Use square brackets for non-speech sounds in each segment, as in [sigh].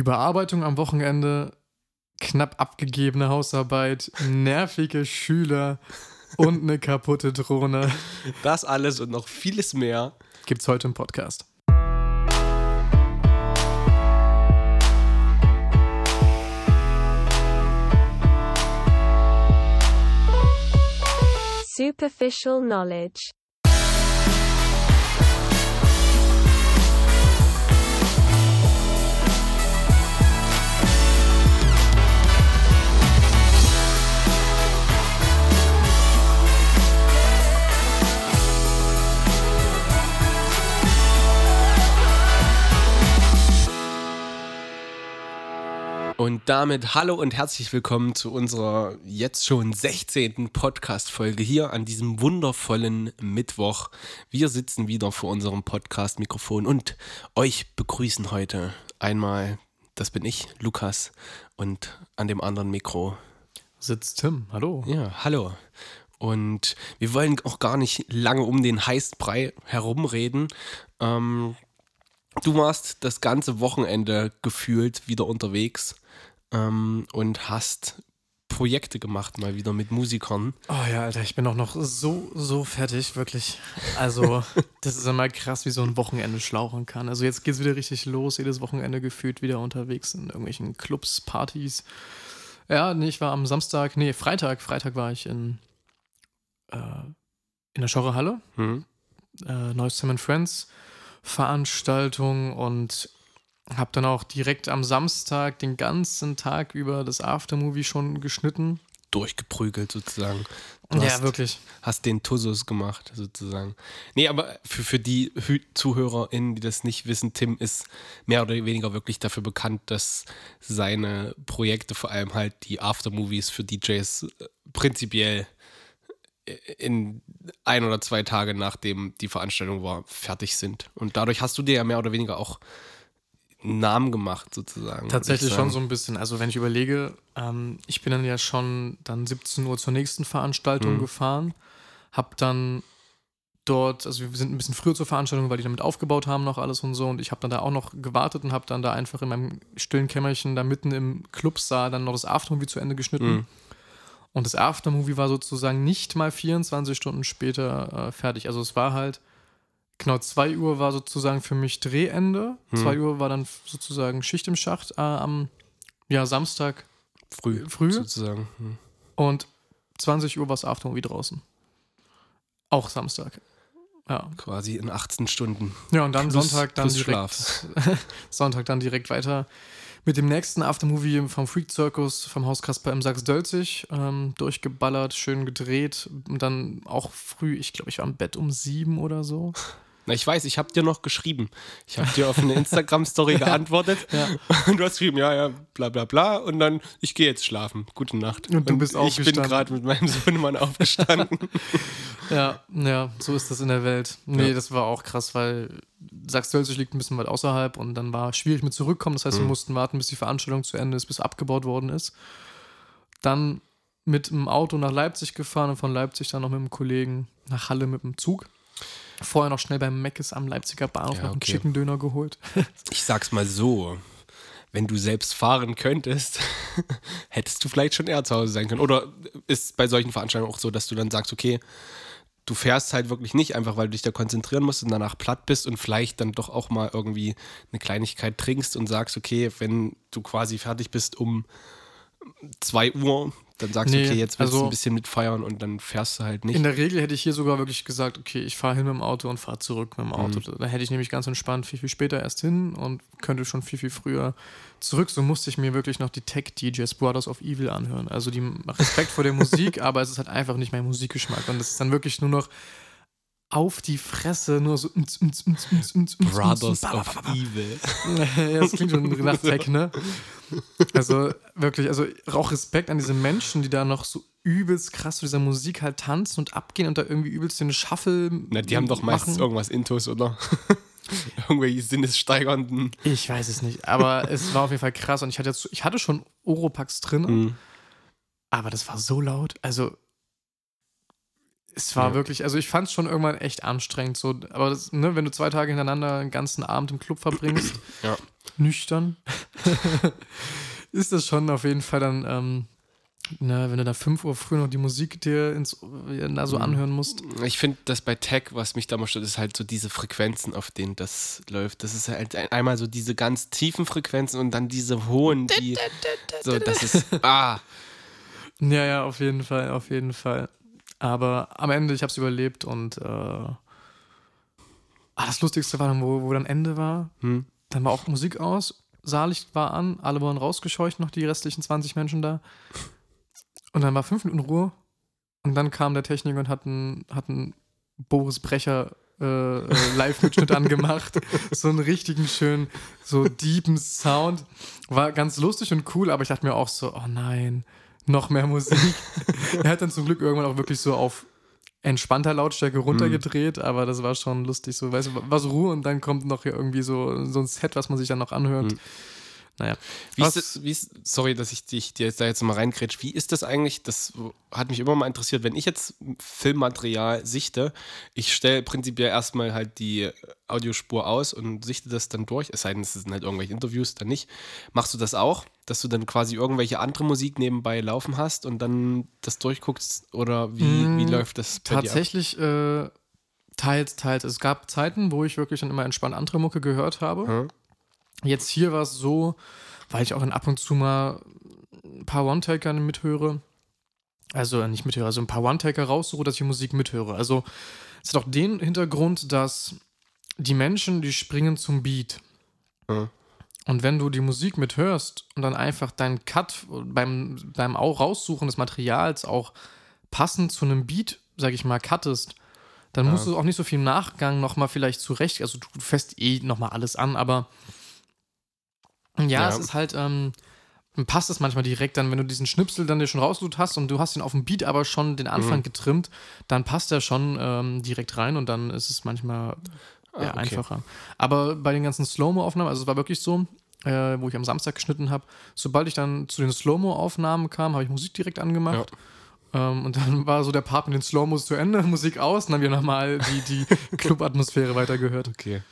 Überarbeitung am Wochenende, knapp abgegebene Hausarbeit, nervige Schüler und eine kaputte Drohne. Das alles und noch vieles mehr gibt's heute im Podcast. Superficial knowledge. Und damit hallo und herzlich willkommen zu unserer jetzt schon 16. Podcast-Folge hier an diesem wundervollen Mittwoch. Wir sitzen wieder vor unserem Podcast-Mikrofon und euch begrüßen heute einmal, das bin ich, Lukas, und an dem anderen Mikro sitzt Tim. Hallo. Ja, hallo. Und wir wollen auch gar nicht lange um den Heißbrei herumreden. Ähm, du warst das ganze Wochenende gefühlt wieder unterwegs ähm, und hast Projekte gemacht, mal wieder mit Musikern. Oh ja, Alter, ich bin auch noch so, so fertig, wirklich. Also, [laughs] das ist immer krass, wie so ein Wochenende schlauchen kann. Also, jetzt geht es wieder richtig los, jedes Wochenende gefühlt wieder unterwegs in irgendwelchen Clubs, Partys. Ja, nee, ich war am Samstag, nee, Freitag, Freitag war ich in, äh, in der Schorrehalle. Mhm. Äh, Neues Sam Friends Veranstaltung und hab dann auch direkt am Samstag den ganzen Tag über das Aftermovie schon geschnitten. Durchgeprügelt sozusagen. Du ja, hast, wirklich. Hast den Tussus gemacht sozusagen. Nee, aber für, für die ZuhörerInnen, die das nicht wissen, Tim ist mehr oder weniger wirklich dafür bekannt, dass seine Projekte, vor allem halt die Aftermovies für DJs, äh, prinzipiell in ein oder zwei Tage nachdem die Veranstaltung war, fertig sind. Und dadurch hast du dir ja mehr oder weniger auch Namen gemacht, sozusagen. Tatsächlich schon so ein bisschen. Also wenn ich überlege, ähm, ich bin dann ja schon dann 17 Uhr zur nächsten Veranstaltung mhm. gefahren, hab dann dort, also wir sind ein bisschen früher zur Veranstaltung, weil die damit aufgebaut haben noch alles und so und ich habe dann da auch noch gewartet und habe dann da einfach in meinem stillen Kämmerchen da mitten im Clubsaal dann noch das Aftermovie zu Ende geschnitten. Mhm. Und das Aftermovie war sozusagen nicht mal 24 Stunden später äh, fertig. Also es war halt Genau, 2 Uhr war sozusagen für mich Drehende. 2 hm. Uhr war dann sozusagen Schicht im Schacht äh, am ja, Samstag früh, früh. sozusagen. Hm. Und 20 Uhr war es Aftermovie draußen. Auch Samstag. Ja. Quasi in 18 Stunden. Ja, und dann plus, Sonntag dann direkt [laughs] Sonntag dann direkt weiter mit dem nächsten Aftermovie vom Freak Circus vom Haus Kasper im Sachs-Dölzig ähm, durchgeballert, schön gedreht und dann auch früh, ich glaube, ich war im Bett um sieben oder so. Na, ich weiß, ich habe dir noch geschrieben. Ich habe dir auf eine Instagram-Story [laughs] geantwortet. Ja. [laughs] Und du hast geschrieben, ja, ja, bla bla bla. Und dann, ich gehe jetzt schlafen. Gute Nacht. Und du bist aufgestanden. Ich bin gerade mit meinem Sohnemann [laughs] aufgestanden. ja, ja, so ist das in der Welt. Nee, ja. das war auch krass, weil Sachs-Hölzig liegt ein bisschen weit außerhalb und dann war schwierig mit zurückkommen. Das heißt, mhm. wir mussten warten, bis die Veranstaltung zu Ende ist, bis abgebaut worden ist. Dann mit dem Auto nach Leipzig gefahren und von Leipzig dann noch mit einem Kollegen nach Halle mit dem Zug. Vorher noch schnell beim Meckes am Leipziger Bahnhof ja, noch einen Chicken Döner geholt. [laughs] ich sag's mal so. Wenn du selbst fahren könntest, [laughs] hättest du vielleicht schon eher zu Hause sein können. Oder ist bei solchen Veranstaltungen auch so, dass du dann sagst, okay, du fährst halt wirklich nicht einfach, weil du dich da konzentrieren musst und danach platt bist und vielleicht dann doch auch mal irgendwie eine Kleinigkeit trinkst und sagst, okay, wenn du quasi fertig bist um 2 Uhr, dann sagst nee, du, okay, jetzt willst also, du ein bisschen mitfeiern und dann fährst du halt nicht. In der Regel hätte ich hier sogar wirklich gesagt, okay, ich fahre hin mit dem Auto und fahre zurück mit dem Auto. Mhm. Da hätte ich nämlich ganz entspannt viel, viel später erst hin und könnte schon viel, viel früher zurück. So musste ich mir wirklich noch die Tech-DJs Brothers of Evil anhören. Also die Respekt vor der Musik, [laughs] aber es ist halt einfach nicht mein Musikgeschmack. Und es ist dann wirklich nur noch auf die Fresse, nur so Brothers of Evil. ja, das klingt schon nach Tech, ne? Also wirklich, also auch Respekt an diese Menschen, die da noch so übelst krass zu dieser Musik halt tanzen und abgehen und da irgendwie übelst den Shuffle. Na, die haben doch meistens machen. irgendwas Intus, oder? [laughs] Irgendwelche sinnessteigernden. Ich weiß es nicht, aber es war auf jeden Fall krass und ich hatte, jetzt, ich hatte schon Oropax drin, mhm. aber das war so laut. Also es war ja. wirklich, also ich fand es schon irgendwann echt anstrengend. So, aber das, ne, wenn du zwei Tage hintereinander einen ganzen Abend im Club verbringst, [clears throat] ja. nüchtern, [laughs] ist das schon auf jeden Fall dann, ähm, na, wenn du da 5 Uhr früh noch die Musik dir ins, na, so anhören musst. Ich finde, das bei Tech, was mich da mal stört, ist halt so diese Frequenzen, auf denen das läuft. Das ist halt ein- einmal so diese ganz tiefen Frequenzen und dann diese hohen, die. [laughs] So, das ist. Ah. Ja, ja, auf jeden Fall, auf jeden Fall. Aber am Ende, ich habe es überlebt und äh, ah, das Lustigste war dann, wo, wo dann Ende war. Hm. Dann war auch Musik aus, Saallicht war an, alle wurden rausgescheucht, noch die restlichen 20 Menschen da. Und dann war fünf Minuten Ruhe. Und dann kam der Techniker und hat einen, hat einen Boris Brecher äh, äh, Live-Mitschnitt [laughs] angemacht. So einen richtigen schönen, so deepen Sound. War ganz lustig und cool, aber ich dachte mir auch so, oh nein, noch mehr Musik. [laughs] er hat dann zum Glück irgendwann auch wirklich so auf entspannter Lautstärke runtergedreht, aber das war schon lustig. So, weißt du, war so Ruhe und dann kommt noch hier irgendwie so, so ein Set, was man sich dann noch anhört. Mhm. Naja. Wie Was- ist das, wie ist, sorry, dass ich dich dir jetzt da jetzt mal reingrätsch. Wie ist das eigentlich? Das hat mich immer mal interessiert. Wenn ich jetzt Filmmaterial sichte, ich stelle prinzipiell erstmal halt die Audiospur aus und sichte das dann durch. Es sei denn, es sind halt irgendwelche Interviews, dann nicht. Machst du das auch, dass du dann quasi irgendwelche andere Musik nebenbei laufen hast und dann das durchguckst? Oder wie, Mm, wie läuft das bei dir ab? Tatsächlich äh, teils, teils. Es gab Zeiten, wo ich wirklich dann immer entspannt andere Mucke gehört habe. Hm? Jetzt hier war es so, weil ich auch dann ab und zu mal ein paar One-Taker mithöre. Also äh, nicht mithöre, also ein paar One-Taker raussuche, dass ich Musik mithöre. Also es hat auch den Hintergrund, dass die Menschen, die springen zum Beat. Hm. Und wenn du die Musik mithörst und dann einfach deinen Cut beim, beim auch Raussuchen des Materials auch passend zu einem Beat, sag ich mal, cuttest, dann musst du auch nicht so viel im Nachgang nochmal vielleicht zurecht, also du fässt eh nochmal alles an, aber ja, Ja. es ist halt, ähm, passt es manchmal direkt dann, wenn du diesen Schnipsel dann dir schon rausgesucht hast und du hast ihn auf dem Beat aber schon den Anfang Mhm. getrimmt, dann passt er schon ähm, direkt rein und dann ist es manchmal Ah, ja, okay. einfacher. Aber bei den ganzen Slow-Mo-Aufnahmen, also es war wirklich so, äh, wo ich am Samstag geschnitten habe, sobald ich dann zu den Slow-Mo-Aufnahmen kam, habe ich Musik direkt angemacht. Ähm, und dann [laughs] war so der Part mit den Slow-Mos zu Ende, [laughs] Musik aus, und dann haben wir nochmal die, die [laughs] Club-Atmosphäre weitergehört. Okay.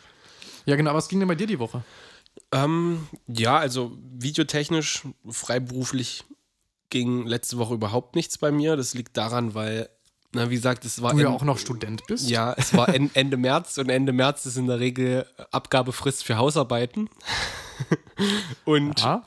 Ja, genau, was ging denn bei dir die Woche? Ähm, ja, also videotechnisch, freiberuflich ging letzte Woche überhaupt nichts bei mir. Das liegt daran, weil, na, wie gesagt, es war. Du ja auch noch Student bist. Ja, es war en Ende März und Ende März ist in der Regel Abgabefrist für Hausarbeiten. [laughs] und Aha.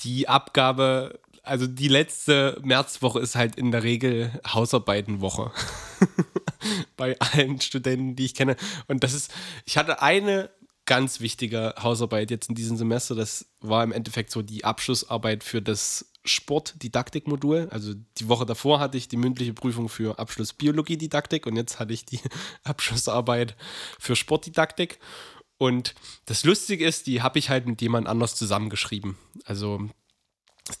die Abgabe, also die letzte Märzwoche ist halt in der Regel Hausarbeitenwoche. [laughs] Bei allen Studenten, die ich kenne. Und das ist, ich hatte eine ganz wichtige Hausarbeit jetzt in diesem Semester. Das war im Endeffekt so die Abschlussarbeit für das Sportdidaktikmodul. Also die Woche davor hatte ich die mündliche Prüfung für Abschluss Biologiedidaktik und jetzt hatte ich die [laughs] Abschlussarbeit für Sportdidaktik. Und das Lustige ist, die habe ich halt mit jemand anders zusammengeschrieben. Also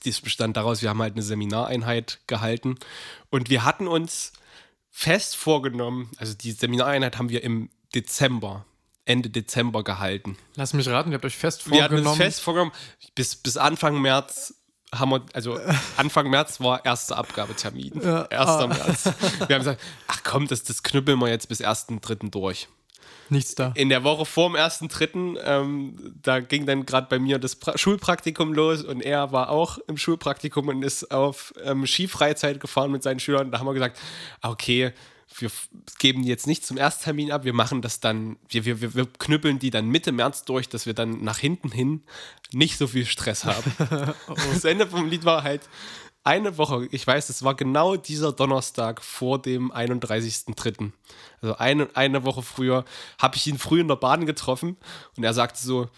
dies bestand daraus, wir haben halt eine Seminareinheit gehalten und wir hatten uns fest vorgenommen, also die Seminareinheit haben wir im Dezember, Ende Dezember gehalten. Lass mich raten, ihr habt euch fest Wir hatten uns vorgenommen. fest vorgenommen, bis, bis Anfang März haben wir, also [laughs] Anfang März war erster Abgabetermin. Ja, 1. ah. März. [laughs] Wir haben gesagt, ach komm, das, das knüppeln wir jetzt bis 1.3. durch. Nichts da. In der Woche vor dem 1.3., ähm, da ging dann gerade bei mir das pra Schulpraktikum los und er war auch im Schulpraktikum und ist auf ähm, Skifreizeit gefahren mit seinen Schülern. Da haben wir gesagt, ah, okay, wir geben die jetzt nicht zum Ersttermin ab, wir machen das dann, wir, wir, wir, knüppeln die dann Mitte März durch, dass wir dann nach hinten hin nicht so viel Stress haben. [laughs] [laughs] Das Ende vom Lied war halt eine Woche, ich weiß, es war genau dieser Donnerstag vor dem 31.03. Also eine, eine Woche früher habe ich ihn früh in der Bahn getroffen und er sagte so,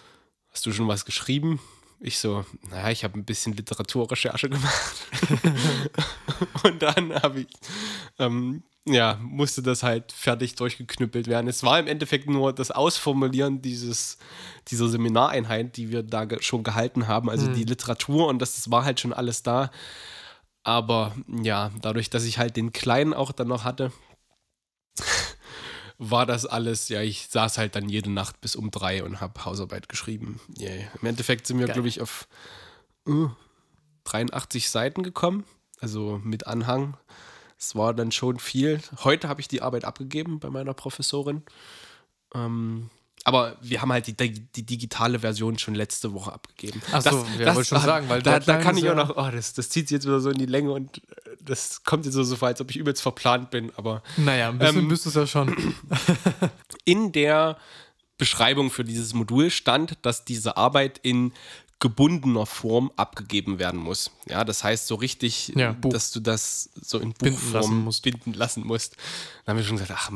hast du schon was geschrieben? Ich so, naja, ich habe ein bisschen Literaturrecherche gemacht. [laughs] und dann habe ich, ähm, ja, musste das halt fertig durchgeknüppelt werden. Es war im Endeffekt nur das Ausformulieren dieses, dieser Seminareinheit, die wir da ge schon gehalten haben, also die Literatur und das, das war halt schon alles da. Aber ja, dadurch, dass ich halt den Kleinen auch dann noch hatte, [laughs] war das alles, ja, ich saß halt dann jede Nacht bis um drei und habe Hausarbeit geschrieben. Yeah. Im Endeffekt sind wir, glaube ich, auf äh, 83 Seiten gekommen, also mit Anhang. Es war dann schon viel. Heute habe ich die Arbeit abgegeben bei meiner Professorin. Ähm, Aber wir haben halt die, die, die digitale Version schon letzte Woche abgegeben. Achso, ja, wollte schon sagen, weil da, da kann ich auch noch, oh, das, das zieht sich jetzt wieder so in die Länge und äh, das kommt jetzt so, so vor, als ob ich übelst verplant bin. Aber Naja, ein bisschen Ähm, bist du es ja schon. [laughs] in der Beschreibung für dieses Modul stand, dass diese Arbeit in gebundener Form abgegeben werden muss. Ja, das heißt so richtig, Ja, dass du das so in Binden Buchform lassen musst. binden lassen musst. Dann haben wir schon gesagt, ach,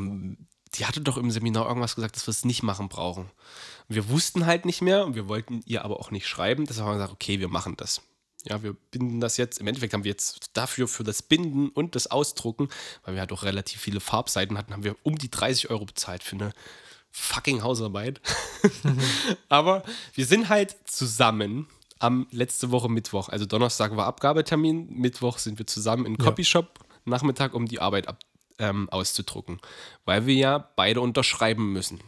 die hatte doch im Seminar irgendwas gesagt, dass wir es nicht machen brauchen. Wir wussten halt nicht mehr und wir wollten ihr aber auch nicht schreiben. Deshalb haben wir gesagt, okay, wir machen das. Ja, wir binden das jetzt. Im Endeffekt haben wir jetzt dafür, für das Binden und das Ausdrucken, weil wir halt auch relativ viele Farbseiten hatten, haben wir um die 30 Euro bezahlt für eine fucking Hausarbeit. [laughs] Aber wir sind halt zusammen am letzte Woche Mittwoch. Also Donnerstag war Abgabetermin, Mittwoch sind wir zusammen in Ja. Copyshop Nachmittag, um die Arbeit ab, ähm, auszudrucken. Weil wir ja beide unterschreiben müssen.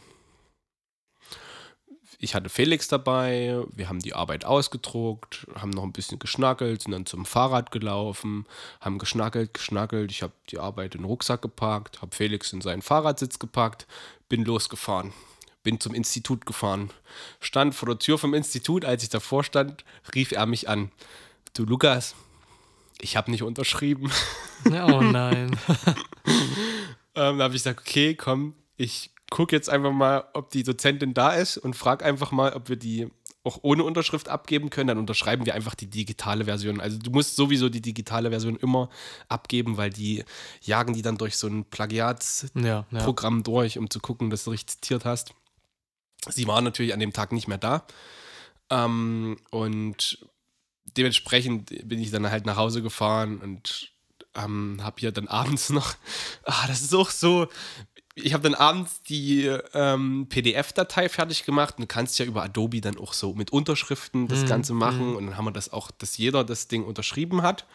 Ich hatte Felix dabei, wir haben die Arbeit ausgedruckt, haben noch ein bisschen geschnackelt, sind dann zum Fahrrad gelaufen, haben geschnackelt, geschnackelt. Ich habe die Arbeit in den Rucksack gepackt, habe Felix in seinen Fahrradsitz gepackt, bin losgefahren, bin zum Institut gefahren, stand vor der Tür vom Institut, als ich davor stand, rief er mich an. Du Lukas, ich habe nicht unterschrieben. [laughs] Oh nein. [laughs] Ähm, da habe ich gesagt, okay, komm, ich gucke jetzt einfach mal, ob die Dozentin da ist und frage einfach mal, ob wir die auch ohne Unterschrift abgeben können. Dann unterschreiben wir einfach die digitale Version. Also du musst sowieso die digitale Version immer abgeben, weil die jagen die dann durch so ein Plagiatsprogramm Ja, ja. durch, um zu gucken, dass du richtig zitiert hast. Sie war natürlich an dem Tag nicht mehr da. Ähm, und dementsprechend bin ich dann halt nach Hause gefahren und ähm, habe hier dann abends noch, [laughs] ah, das ist auch so, ich habe dann abends die ähm, PDF-Datei fertig gemacht und du kannst ja über Adobe dann auch so mit Unterschriften das Mhm, Ganze machen und dann haben wir das auch, dass jeder das Ding unterschrieben hat.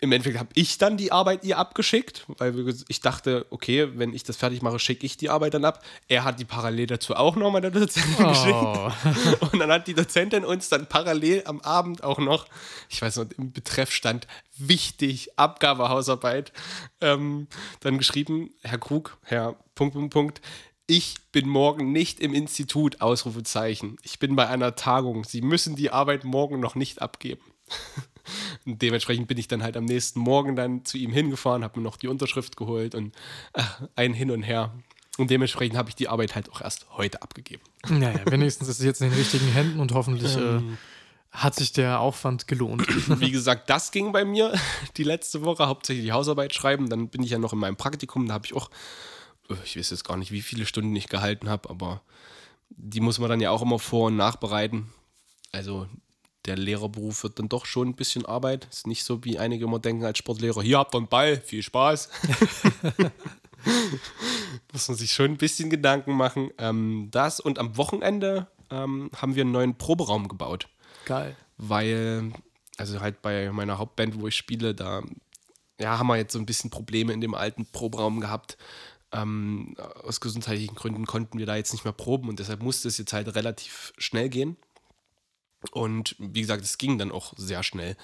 Im Endeffekt habe ich dann die Arbeit ihr abgeschickt, weil ich dachte, okay, wenn ich das fertig mache, schicke ich die Arbeit dann ab. Er hat die parallel dazu auch nochmal der Dozentin geschickt. Oh. Und dann hat die Dozentin uns dann parallel am Abend auch noch, ich weiß noch, im Betreff stand wichtig, Abgabehausarbeit, ähm, dann geschrieben, Herr Krug, Herr Punkt, Punkt, Punkt, ich bin morgen nicht im Institut, Ausrufezeichen. Ich bin bei einer Tagung. Sie müssen die Arbeit morgen noch nicht abgeben. Und dementsprechend bin ich dann halt am nächsten Morgen dann zu ihm hingefahren, habe mir noch die Unterschrift geholt und ach, ein Hin und Her. Und dementsprechend habe ich die Arbeit halt auch erst heute abgegeben. Naja, wenigstens ist es jetzt in den richtigen Händen und hoffentlich Ähm. äh, hat sich der Aufwand gelohnt. [clears throat] Wie gesagt, das ging bei mir [laughs] die letzte Woche, hauptsächlich die Hausarbeit schreiben. Dann bin ich ja noch in meinem Praktikum, da habe ich auch, äh, ich weiß jetzt gar nicht, wie viele Stunden ich gehalten habe, aber die muss man dann ja auch immer vor- und nachbereiten. Also der Lehrerberuf wird dann doch schon ein bisschen Arbeit. Ist nicht so, wie einige immer denken als Sportlehrer, hier habt ihr einen Ball, viel Spaß. [laughs] muss man sich schon ein bisschen Gedanken machen. Ähm, das und am Wochenende ähm, haben wir einen neuen Proberaum gebaut Geil. weil, also halt bei meiner Hauptband, wo ich spiele, da ja, haben wir jetzt so ein bisschen Probleme in dem alten Proberaum gehabt. Ähm, aus gesundheitlichen Gründen konnten wir da jetzt nicht mehr proben und deshalb musste es jetzt halt relativ schnell gehen. Und wie gesagt, es ging dann auch sehr schnell.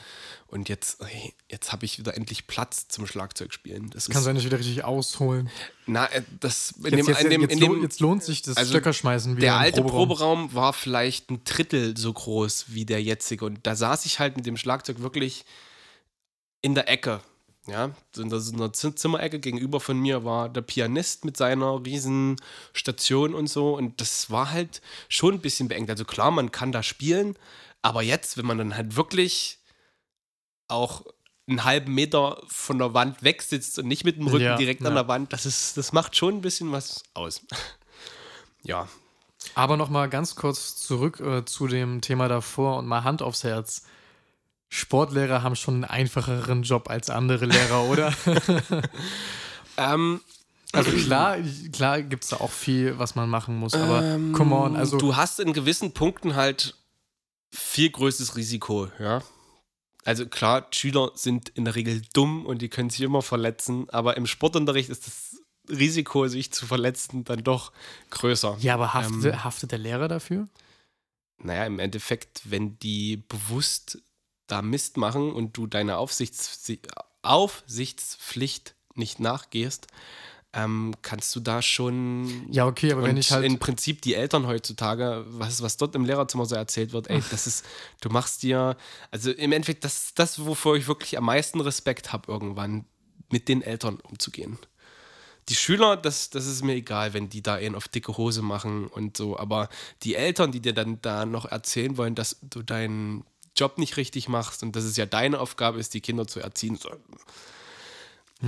Und jetzt, hey, jetzt habe ich wieder endlich Platz zum Schlagzeugspielen. Das Kannst du eigentlich wieder richtig ausholen. na, äh, das in Jetzt, dem, jetzt, in dem, jetzt, in lohnt, dem, jetzt lohnt sich das also Stöckerschmeißen wieder. der alte Proberaum. Proberaum war vielleicht ein Drittel so groß wie der jetzige. Und da saß ich halt mit dem Schlagzeug wirklich in der Ecke. Ja, in der- Zimmerecke gegenüber von mir war der Pianist mit seiner riesen Station und so. Und das war halt schon ein bisschen beengt. Also klar, man kann da spielen, aber jetzt, wenn man dann halt wirklich auch einen halben Meter von der Wand wegsitzt und nicht mit dem Rücken Ja, direkt an ja. der Wand, das, ist, das macht schon ein bisschen was aus. [laughs] ja, Aber nochmal ganz kurz zurück äh, zu dem Thema davor und mal Hand aufs Herz. Sportlehrer haben schon einen einfacheren Job als andere Lehrer, oder? [laughs] ähm, Also klar, klar gibt es da auch viel, was man machen muss, aber Ähm, come on, also du hast in gewissen Punkten halt viel größeres Risiko, ja. Also klar, Schüler sind in der Regel dumm und die können sich immer verletzen, aber im Sportunterricht ist das Risiko, sich zu verletzen, dann doch größer. ja, aber haftet, ähm, haftet der Lehrer dafür? Naja, im Endeffekt, wenn die bewusst da Mist machen und du deiner Aufsichts Aufsichtspflicht nicht nachgehst, ähm, kannst du da schon. Ja, okay, aber wenn ich halt. Im Prinzip die Eltern heutzutage, was, was dort im Lehrerzimmer so erzählt wird, ey, das ist, du machst dir, also im Endeffekt, das ist das, wofür ich wirklich am meisten Respekt habe, irgendwann mit den Eltern umzugehen. Die Schüler, das, das ist mir egal, wenn die da einen auf dicke Hose machen und so, aber die Eltern, die dir dann da noch erzählen wollen, dass du deinen Job nicht richtig machst und dass es ja deine Aufgabe ist, die Kinder zu erziehen.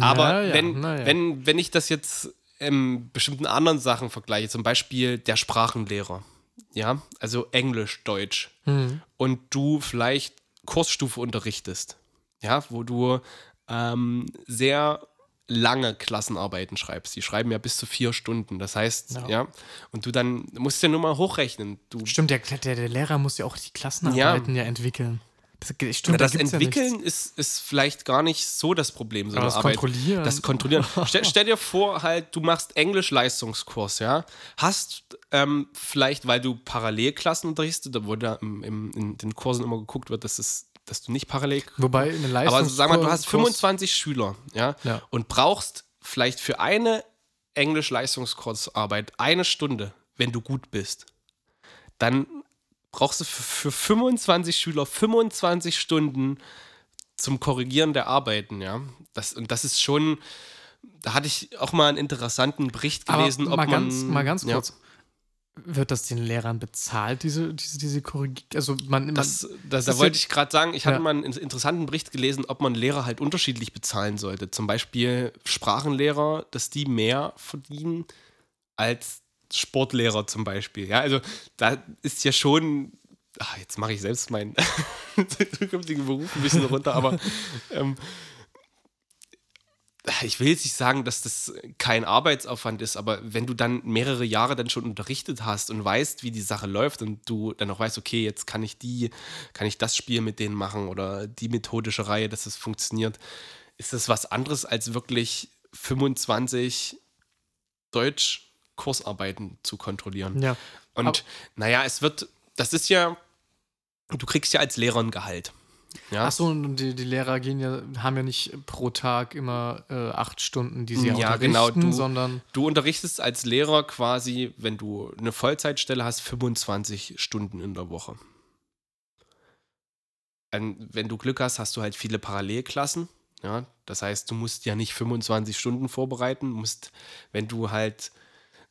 Aber Na ja, wenn, na ja. wenn, wenn ich das jetzt in bestimmten anderen Sachen vergleiche, zum Beispiel der Sprachenlehrer, ja, also Englisch, Deutsch, Hm. und du vielleicht Kursstufe unterrichtest, ja, wo du ähm, sehr lange Klassenarbeiten schreibst. Die schreiben ja bis zu vier Stunden. Das heißt, ja, Ja. und du dann musst ja nur mal hochrechnen. Du Stimmt, der, der, der Lehrer muss ja auch die Klassenarbeiten ja, entwickeln. Das, stimmt, Na, da das ja Entwickeln nichts. ist, ist vielleicht gar nicht so das Problem. So das Arbeit. Kontrollieren. Das Kontrollieren. [laughs] stell, stell dir vor, halt, du machst Englisch-Leistungskurs, ja. Hast ähm, vielleicht, weil du Parallelklassen unterrichtest, da wo da im, im, in den Kursen immer geguckt wird, dass, es, dass du nicht parallel. Wobei eine Leistung. Aber sag mal, du hast 25 Schüler, ja, Ja. und brauchst vielleicht für eine Englisch-Leistungskursarbeit eine Stunde, wenn du gut bist. Dann brauchst du für, für 25 Schüler 25 Stunden zum Korrigieren der Arbeiten, ja. Das, und das ist schon, da hatte ich auch mal einen interessanten Bericht gelesen, Aber mal ob ganz, man. mal ganz ja, kurz. Wird das den Lehrern bezahlt, diese, diese, diese Korrigier... Also man, man Das, das, da wollte ich gerade sagen, ich hatte Ja. mal einen interessanten Bericht gelesen, ob man Lehrer halt unterschiedlich bezahlen sollte. Zum Beispiel Sprachenlehrer, dass die mehr verdienen als Sportlehrer zum Beispiel. Ja, also da ist ja schon, ach, jetzt mache ich selbst meinen [laughs] zukünftigen Beruf ein bisschen runter, aber [laughs] ähm, ich will jetzt nicht sagen, dass das kein Arbeitsaufwand ist, aber wenn du dann mehrere Jahre dann schon unterrichtet hast und weißt, wie die Sache läuft und du dann auch weißt, okay, jetzt kann ich die, kann ich das Spiel mit denen machen oder die methodische Reihe, dass es funktioniert, ist das was anderes als wirklich 25 Deutsch-Kursarbeiten zu kontrollieren. ja. Und Aber- naja, es wird, das ist ja, du kriegst ja als Lehrer ein Gehalt. Ja, Achso, und die, die Lehrer gehen ja, haben ja nicht pro Tag immer äh, acht Stunden, die sie Ja, unterrichten, genau, du- sondern Du unterrichtest als Lehrer quasi, wenn du eine Vollzeitstelle hast, 25 Stunden in der Woche. Ähm, Wenn du Glück hast, hast du halt viele Parallelklassen. Ja, das heißt, du musst ja nicht 25 Stunden vorbereiten, musst, wenn du halt,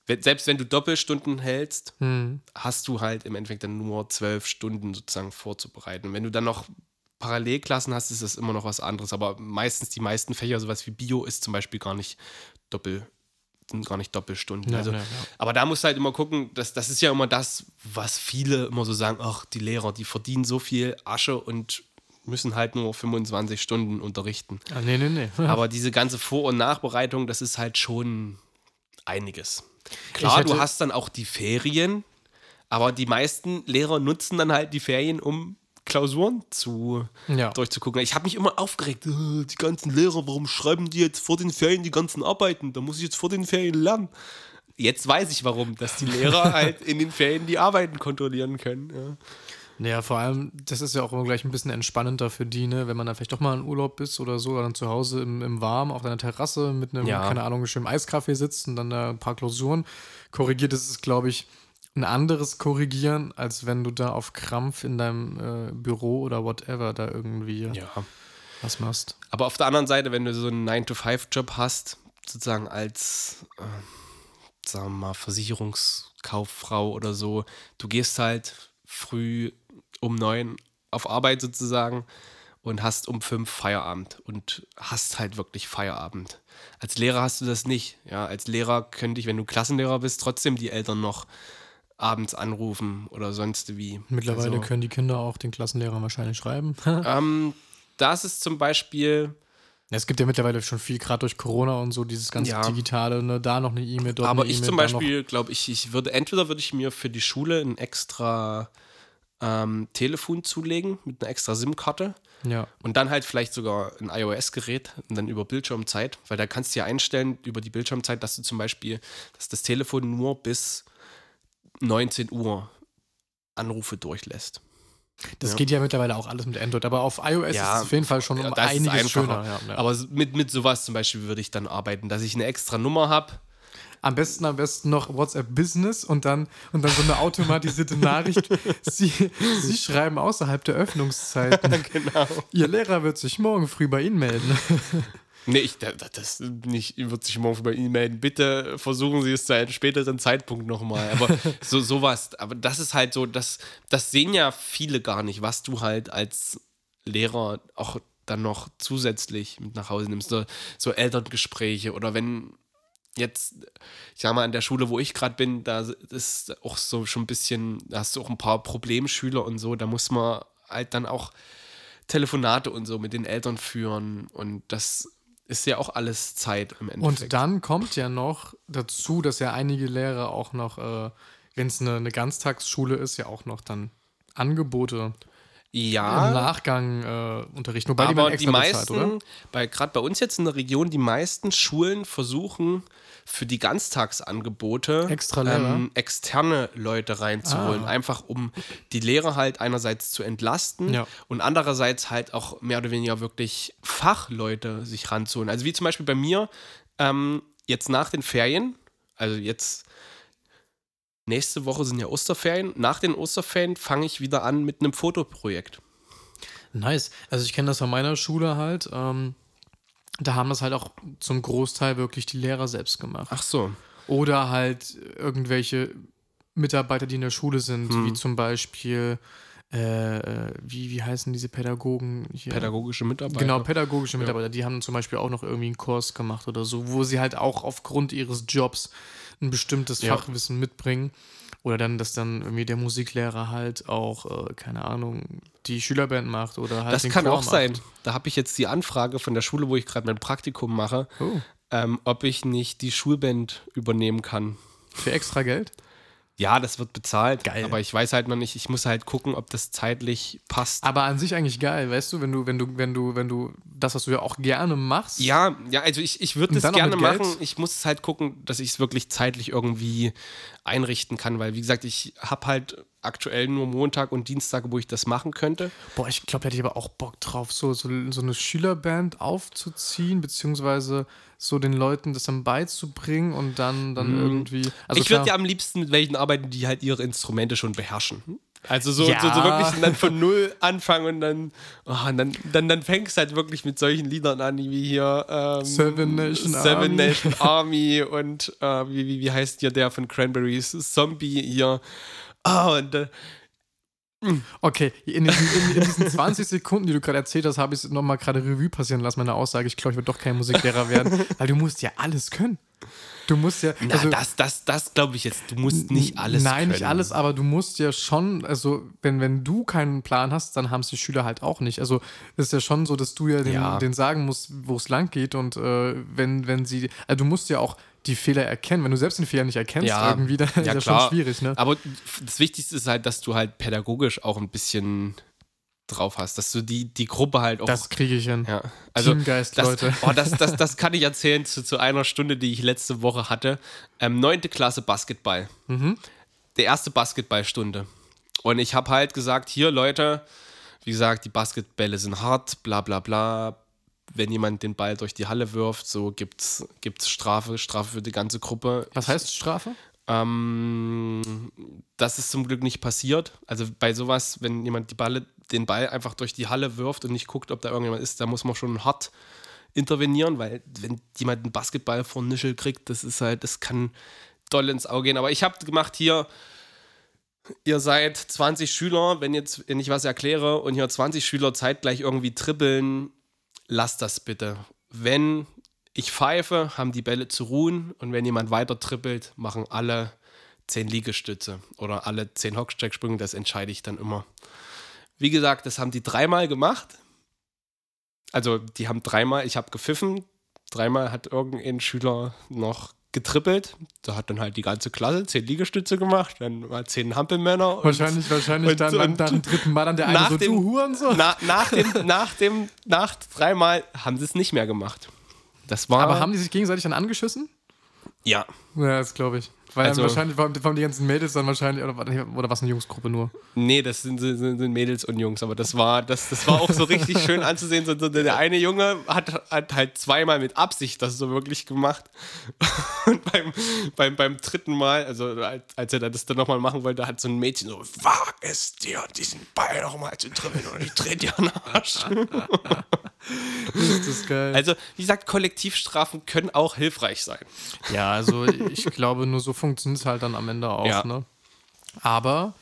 selbst wenn du Doppelstunden hältst, hm, hast du halt im Endeffekt dann nur zwölf Stunden sozusagen vorzubereiten. Und wenn du dann noch Parallelklassen hast, ist das immer noch was anderes. Aber meistens die meisten Fächer, sowas wie Bio, ist zum Beispiel gar nicht Doppel, sind gar nicht Doppelstunden. ja, also, ja, ja. aber da musst du halt immer gucken, dass, das ist ja immer das, was viele immer so sagen, ach, die Lehrer, die verdienen so viel Asche und müssen halt nur 25 Stunden unterrichten. Ah, nee, nee, nee. [laughs] Aber diese ganze Vor- und Nachbereitung, das ist halt schon einiges. Klar, du hast dann auch die Ferien, aber die meisten Lehrer nutzen dann halt die Ferien, um Klausuren zu ja. durchzugucken. Ich habe mich immer aufgeregt, "Äh, die ganzen Lehrer, warum schreiben die jetzt vor den Ferien die ganzen Arbeiten? Da muss ich jetzt vor den Ferien lernen. Jetzt weiß ich warum, dass die Lehrer [laughs] halt in den Ferien die Arbeiten kontrollieren können. Ja. Ja, vor allem, das ist ja auch immer gleich ein bisschen entspannender für die, ne? wenn man dann vielleicht doch mal in Urlaub ist oder so, oder dann zu Hause im, im Warm auf einer Terrasse mit einem, Ja. keine Ahnung, schönen Eiskaffee sitzt und dann da ein paar Klausuren korrigiert. Das ist, glaube ich, ein anderes Korrigieren, als wenn du da auf Krampf in deinem äh, Büro oder whatever da irgendwie ja. was machst. Aber auf der anderen Seite, wenn du so einen 9-to-5-Job hast, sozusagen als, äh, sagen wir mal, Versicherungskauffrau oder so, du gehst halt früh um neun auf Arbeit sozusagen und hast um fünf Feierabend und hast halt wirklich Feierabend. Als Lehrer hast du das nicht. Ja, als Lehrer könnte ich, wenn du Klassenlehrer bist, trotzdem die Eltern noch abends anrufen oder sonst wie. Mittlerweile Also- können die Kinder auch den Klassenlehrern wahrscheinlich schreiben. [laughs] Ähm, das ist zum Beispiel es gibt ja mittlerweile schon viel, gerade durch Corona und so, dieses ganze Ja. Digitale, ne? da noch eine E-Mail, dort Aber eine ich E-Mail, zum Beispiel, glaube ich, ich würde, entweder würde ich mir für die Schule ein extra ähm, Telefon zulegen mit einer extra SIM-Karte Ja, und dann halt vielleicht sogar ein iOS-Gerät und dann über Bildschirmzeit, weil da kannst du ja einstellen über die Bildschirmzeit, dass du zum Beispiel, dass das Telefon nur bis 19 Uhr Anrufe durchlässt. Das Ja. geht ja mittlerweile auch alles mit Android, aber auf iOS Ja, ist es auf jeden Fall schon um einiges schöner. Ja. Aber mit, mit sowas zum Beispiel würde ich dann arbeiten, dass ich eine extra Nummer habe. Am besten, am besten noch WhatsApp Business und dann, und dann so eine automatisierte Nachricht. [laughs] Sie, Sie schreiben außerhalb der Öffnungszeiten. [laughs] genau. Ihr Lehrer wird sich morgen früh bei Ihnen melden. [laughs] Nee, ich, da- da- das nicht, wird sich morgen bei Ihnen melden. Bitte versuchen Sie es zu einem späteren Zeitpunkt nochmal. Aber [laughs] so sowas, aber das ist halt so, das, das sehen ja viele gar nicht, was du halt als Lehrer auch dann noch zusätzlich mit nach Hause nimmst. So, so Elterngespräche oder wenn jetzt, ich sag mal, an der Schule, wo ich gerade bin, da ist auch so schon ein bisschen, da hast du auch ein paar Problemschüler und so, da muss man halt dann auch Telefonate und so mit den Eltern führen und das ist ja auch alles Zeit im Endeffekt. Und dann kommt ja noch dazu, dass ja einige Lehrer auch noch, äh, wenn es eine, eine Ganztagsschule ist, ja auch noch dann Angebote im ja, Nachgang äh, unterrichten. Wobei die aber die bezahlt, meisten, bei gerade bei uns jetzt in der Region, die meisten Schulen versuchen für die Ganztagsangebote ähm, externe Leute reinzuholen, Ah. einfach um die Lehrer halt einerseits zu entlasten Ja. und andererseits halt auch mehr oder weniger wirklich Fachleute sich ranzuholen. Also wie zum Beispiel bei mir ähm, jetzt nach den Ferien, also jetzt nächste Woche sind ja Osterferien, nach den Osterferien fange ich wieder an mit einem Fotoprojekt. Nice. Also ich kenne das von meiner Schule halt. Ähm, da haben das halt auch zum Großteil wirklich die Lehrer selbst gemacht. Ach so. Oder halt irgendwelche Mitarbeiter, die in der Schule sind, Hm. wie zum Beispiel, äh, äh, wie, wie heißen diese Pädagogen hier? Pädagogische Mitarbeiter. Genau, pädagogische Mitarbeiter, die haben zum Beispiel auch noch irgendwie einen Kurs gemacht oder so, wo sie halt auch aufgrund ihres Jobs ein bestimmtes Ja. Fachwissen mitbringen. Oder dann, dass dann irgendwie der Musiklehrer halt auch, äh, keine Ahnung, die Schülerband macht oder halt Das kann Chor auch macht. sein. Da habe ich jetzt die Anfrage von der Schule, wo ich gerade mein Praktikum mache, Oh, ähm, ob ich nicht die Schulband übernehmen kann. für extra Geld? Ja, das wird bezahlt. Geil. Aber ich weiß halt noch nicht, ich muss halt gucken, ob das zeitlich passt. Aber an sich eigentlich geil, weißt du, wenn du, wenn du, wenn du, wenn du das, was du ja auch gerne machst. Ja, ja, also ich, ich würde das gerne Geld? machen. Ich muss es halt gucken, dass ich es wirklich zeitlich irgendwie einrichten kann, weil wie gesagt, ich habe halt aktuell nur Montag und Dienstag, wo ich das machen könnte. Boah, ich glaube, hätte ich aber auch Bock drauf, so, so, so eine Schülerband aufzuziehen, beziehungsweise so den Leuten das dann beizubringen und dann, dann irgendwie. Also ich würde ja am liebsten mit welchen arbeiten, die halt ihre Instrumente schon beherrschen. Also so, Ja. so, so wirklich dann von null anfangen und dann, oh, und dann, dann, dann fängst du halt wirklich mit solchen Liedern an, wie hier ähm, Seven Nation Seven Army. Nation [laughs] Army und äh, wie, wie, wie heißt hier der von Cranberries? Zombie hier. Ah, und äh, Okay, in, diesen- in, in diesen 20 Sekunden, die du gerade erzählt hast, habe ich es nochmal gerade Revue passieren lassen, meine Aussage. Ich glaube, ich werde doch kein Musiklehrer werden, [laughs] weil du musst ja alles können. Du musst ja. na, also- das, das, das glaube ich jetzt. Du musst nicht alles Nein, nicht können. alles, aber du musst ja schon, also wenn, wenn du keinen Plan hast, dann haben es die Schüler halt auch nicht. Also es ist ja schon so, dass du ja den, Ja. den sagen musst, wo es lang geht und äh, wenn, wenn sie, also du musst ja auch die Fehler erkennen. Wenn du selbst den Fehler nicht erkennst Ja, irgendwie, dann ist ja, ja klar. schon schwierig, ne? Aber das Wichtigste ist halt, dass du halt pädagogisch auch ein bisschen drauf hast, dass du die, die Gruppe halt auch. Das kriege ich hin. ja. Also, Teamgeist, das, Leute. Oh, das, das, das [laughs] kann ich erzählen zu, zu einer Stunde, die ich letzte Woche hatte. Ähm, neunte Klasse Basketball. Mhm. Der erste Basketballstunde. Und ich habe halt gesagt: Hier, Leute, wie gesagt, die Basketbälle sind hart, bla bla bla. Wenn jemand den Ball durch die Halle wirft, so gibt's, gibt's Strafe, Strafe für die ganze Gruppe. Was heißt Strafe? Ähm, das ist zum Glück nicht passiert. Also bei sowas, wenn jemand die Balle, den Ball einfach durch die Halle wirft und nicht guckt, ob da irgendjemand ist, da muss man schon hart intervenieren, weil wenn jemand einen Basketball vor Nischel kriegt, das ist halt, das kann doll ins Auge gehen. Aber ich habe gemacht hier, ihr seid 20 Schüler, wenn jetzt wenn ich was erkläre und hier 20 Schüler zeitgleich irgendwie trippeln, lasst das bitte. Wenn ich pfeife, haben die Bälle zu ruhen und wenn jemand weiter trippelt, machen alle 10 Liegestütze oder alle 10 Hockstecksprünge, das entscheide ich dann immer. Wie gesagt, das haben die dreimal gemacht. Also, die haben dreimal, ich habe gepfiffen, dreimal hat irgendein Schüler noch getrippelt. Da hat dann halt die ganze Klasse 10 Liegestütze gemacht, dann mal 10 Hampelmänner. und- Wahrscheinlich, wahrscheinlich und- dann, und- nach dem dritten Mal dann der eine nach so, dem- du Hurensohn. Na, nach dem, nach dem, nach dreimal haben sie es nicht mehr gemacht. Das war. Aber haben die sich gegenseitig dann angeschissen? ja, Ja, das glaube ich. Weil Also- wahrscheinlich waren, die ganzen Mädels dann wahrscheinlich, oder, oder was eine Jungsgruppe nur? Nee, das sind, sind, sind Mädels und Jungs, aber das war, das, das war auch so richtig schön anzusehen. So, so der eine Junge hat, hat halt zweimal mit Absicht das so wirklich gemacht. [laughs] Und beim, beim, beim dritten Mal, also als, als er das dann nochmal machen wollte, hat so ein Mädchen so, wag es dir, diesen Ball nochmal zu dribbeln und ich dreh dir den Arsch. [laughs] [laughs] Ist das geil. Also, wie gesagt, Kollektivstrafen können auch hilfreich sein. Ja, also ich glaube, nur so funktioniert es halt dann am Ende auch. Ja. Ne? Aber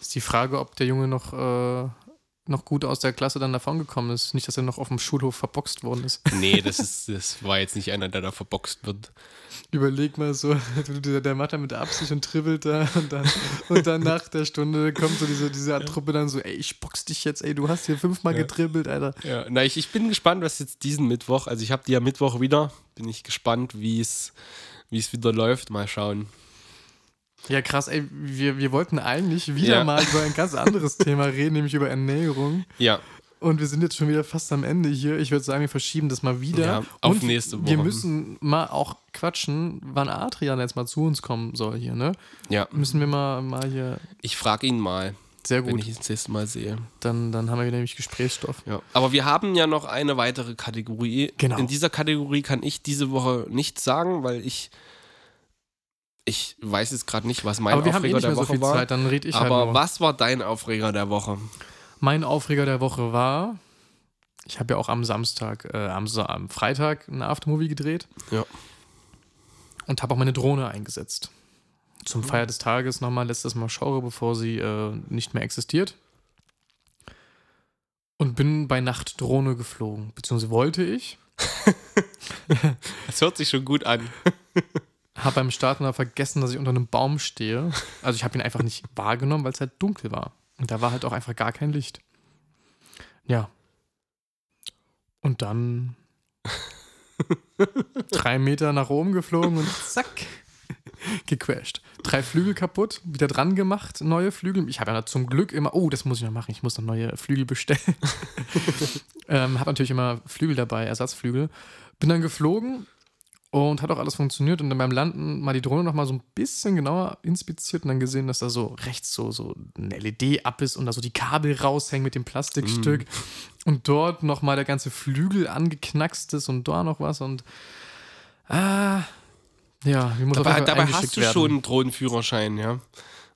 ist die Frage, ob der Junge noch, äh, noch gut aus der Klasse dann davongekommen ist. Nicht, dass er noch auf dem Schulhof verboxt worden ist. [laughs] Nee, das, ist, das war jetzt nicht einer, der da verboxt wird. Überleg mal so, [laughs] der, der macht da mit Absicht und dribbelt da und dann, und dann nach der Stunde kommt so diese, diese Truppe dann so, ey, ich box dich jetzt, ey, du hast hier fünfmal Ja. gedribbelt, Alter. Ja, na, ich, ich bin gespannt, was jetzt diesen Mittwoch, also ich habe die ja Mittwoch wieder, bin ich gespannt, wie es wie es wieder läuft. Mal schauen. Ja, krass, ey, wir, wir wollten eigentlich wieder Ja. mal über ein ganz anderes [laughs] Thema reden, nämlich über Ernährung. Ja, Und wir sind jetzt schon wieder fast am Ende hier. Ich würde sagen, wir verschieben das mal wieder. Ja, auf Und nächste Wir Woche. müssen mal auch quatschen, wann Adrian jetzt mal zu uns kommen soll hier, ne? ja. Müssen wir mal, mal hier. Ich frage ihn mal, Sehr wenn gut. ich ihn das nächste Mal sehe. Dann, dann haben wir nämlich Gesprächsstoff. Ja. Aber wir haben ja noch eine weitere Kategorie. Genau. In dieser Kategorie kann ich diese Woche nichts sagen, weil ich ich weiß jetzt gerade nicht, was mein Aber wir haben eh Aufreger nicht der mehr so Woche viel war. Zeit, dann rede ich halt Aber nur. was war dein Aufreger der Woche? Mein Aufreger der Woche war, ich habe ja auch am Samstag, äh, am, am Freitag ein Aftermovie gedreht. Ja. Und habe auch meine Drohne eingesetzt. Zum Mhm. Feier des Tages nochmal letztes Mal schaue, bevor sie äh, nicht mehr existiert. Und bin bei Nacht Drohne geflogen. Beziehungsweise wollte ich. [laughs] Das hört sich schon gut an. [laughs] Habe beim Starten aber vergessen, dass ich unter einem Baum stehe. Also ich habe ihn einfach nicht [laughs] wahrgenommen, weil es halt dunkel war. Und da war halt auch einfach gar kein Licht. Ja. Und dann [laughs] drei Meter nach oben geflogen und zack, gecrashed. Drei Flügel kaputt, wieder dran gemacht, neue Flügel. Ich habe ja zum Glück immer, oh, das muss ich noch machen, ich muss noch neue Flügel bestellen. [laughs] ähm, habe natürlich immer Flügel dabei, Ersatzflügel. Bin dann geflogen und hat auch alles funktioniert und dann beim Landen mal die Drohne noch mal so ein bisschen genauer inspiziert und dann gesehen, dass da so rechts so, so ein LED ab ist und da so die Kabel raushängen mit dem Plastikstück und dort noch mal der ganze Flügel angeknackst ist und da noch was und ah, ja, wie muss Dabei, dabei hast du werden. schon einen Drohnenführerschein, ja.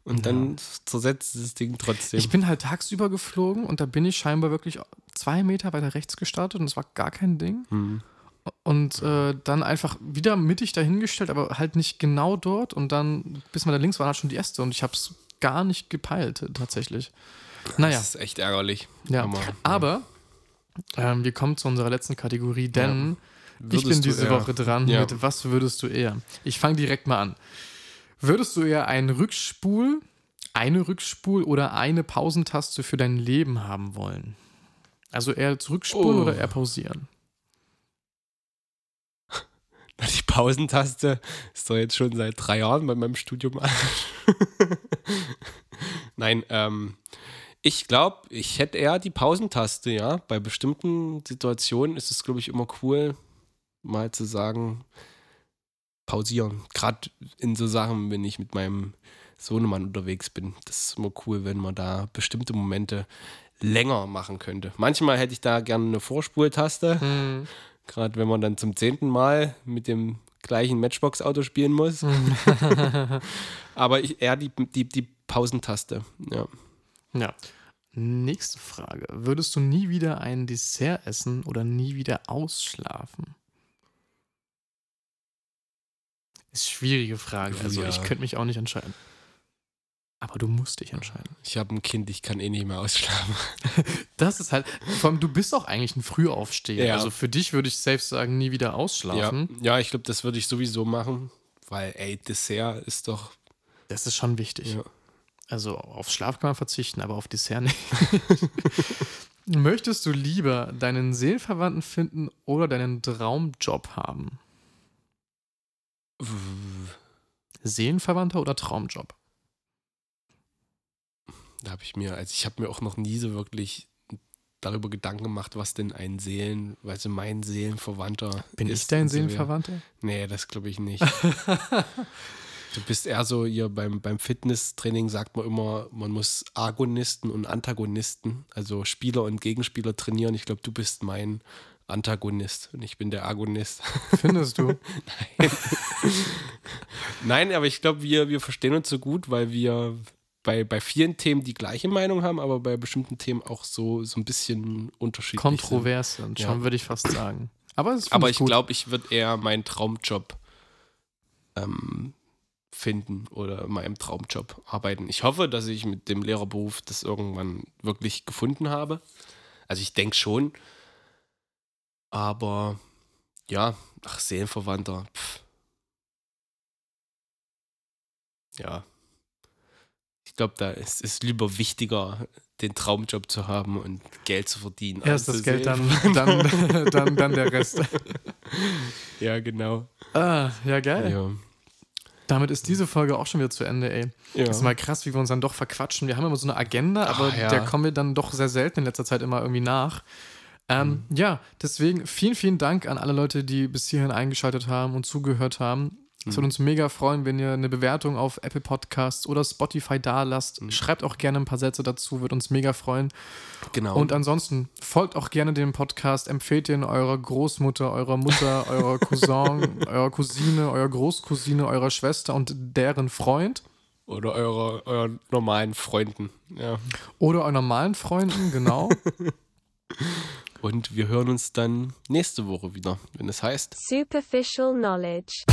Und dann zersetzt das Ding trotzdem. Ich bin halt tagsüber geflogen und da bin ich scheinbar wirklich zwei Meter weiter rechts gestartet und es war gar kein Ding. Hm. Und äh, dann einfach wieder mittig dahingestellt, aber halt nicht genau dort. Und dann, bis man da links war, hat schon die Äste und ich habe es gar nicht gepeilt, tatsächlich. Naja, Das ist echt ärgerlich. ja. Aber, Aber ähm, wir kommen zu unserer letzten Kategorie, denn ich Würdest bin diese Woche dran Ja. mit Was würdest du eher? Ich fange direkt mal an. Würdest du eher einen Rückspul, eine Rückspul oder eine Pausentaste für dein Leben haben wollen? Also eher zurückspulen Oh. oder eher pausieren? Die Pausentaste ist doch jetzt schon seit drei Jahren bei meinem Studium. [laughs] Nein, ähm, ich glaube, ich hätte eher die Pausentaste, ja. Bei bestimmten Situationen ist es, glaube ich, immer cool, mal zu sagen, pausieren. Gerade in so Sachen, wenn ich mit meinem Sohnemann unterwegs bin. Das ist immer cool, wenn man da bestimmte Momente länger machen könnte. Manchmal hätte ich da gerne eine Vorspultaste. Hm. Gerade wenn man dann zum zehnten Mal mit dem gleichen Matchbox-Auto spielen muss. [laughs] Aber ich, eher die, die, die Pausentaste. Ja. Ja. Nächste Frage. Würdest du nie wieder ein Dessert essen oder nie wieder ausschlafen? Ist eine schwierige Frage. Also Ja. ich könnte mich auch nicht entscheiden. Aber du musst dich entscheiden. Ich habe ein Kind, ich kann eh nicht mehr ausschlafen. [laughs] Das ist halt, vor allem du bist auch eigentlich ein Frühaufsteher. Ja. Also für dich würde ich selbst sagen, nie wieder Ja, ausschlafen. ja ich glaube, das würde ich sowieso machen. Weil, ey, Dessert ist doch. Das ist schon wichtig. Ja. Also auf Schlaf kann man verzichten, aber auf Dessert nicht. [laughs] Möchtest du lieber deinen Seelenverwandten finden oder deinen Traumjob haben? Seelenverwandter oder Traumjob? Da habe ich mir, also ich habe mir auch noch nie so wirklich darüber Gedanken gemacht, was denn ein Seelen, also mein Seelenverwandter Bin ist. ich dein so. Seelenverwandter? Nee, das glaube ich nicht. [laughs] Du bist eher so hier beim, beim Fitnesstraining sagt man immer, man muss Agonisten und Antagonisten, also Spieler und Gegenspieler trainieren. Ich glaube, du bist mein Antagonist und ich bin der Agonist. [laughs] Findest du? Nein. [laughs] Nein, aber ich glaube, wir, wir verstehen uns so gut, weil wir bei, bei vielen Themen die gleiche Meinung haben, aber bei bestimmten Themen auch so, so ein bisschen unterschiedlich. Kontrovers sind, Ja. schon würde ich fast sagen. Aber, Aber ich glaube, ich würde eher meinen Traumjob ähm, finden oder in meinem Traumjob arbeiten. Ich hoffe, dass ich mit dem Lehrerberuf das irgendwann wirklich gefunden habe. Also ich denke schon. Aber ja, ach, Seelenverwandter. Pff. Ja. Ich glaube, da ist es lieber wichtiger, den Traumjob zu haben und Geld zu verdienen. Erst das Geld, dann, dann, [laughs] dann, dann der Rest. Ja, genau. Ah, ja, geil. Ja. Damit ist diese Folge auch schon wieder zu Ende, ey. Ja. Das ist mal krass, wie wir uns dann doch verquatschen. Wir haben immer so eine Agenda, aber Ah, ja. der kommen wir dann doch sehr selten in letzter Zeit immer irgendwie nach. Ähm, Mhm. Ja, deswegen vielen, vielen Dank an alle Leute, die bis hierhin eingeschaltet haben und zugehört haben. Es Mhm. würde uns mega freuen, wenn ihr eine Bewertung auf Apple Podcasts oder Spotify da lasst. Mhm. Schreibt auch gerne ein paar Sätze dazu, würde uns mega freuen. Genau. Und ansonsten folgt auch gerne dem Podcast, empfehlt den eurer Großmutter, eurer Mutter, [laughs] eurer Cousin, eurer Cousine, eurer Großcousine, eurer Schwester und deren Freund. Oder eure, euren normalen Freunden. Ja. Oder euren normalen Freunden, genau. [laughs] Und wir hören uns dann nächste Woche wieder, wenn es heißt. Superficial knowledge.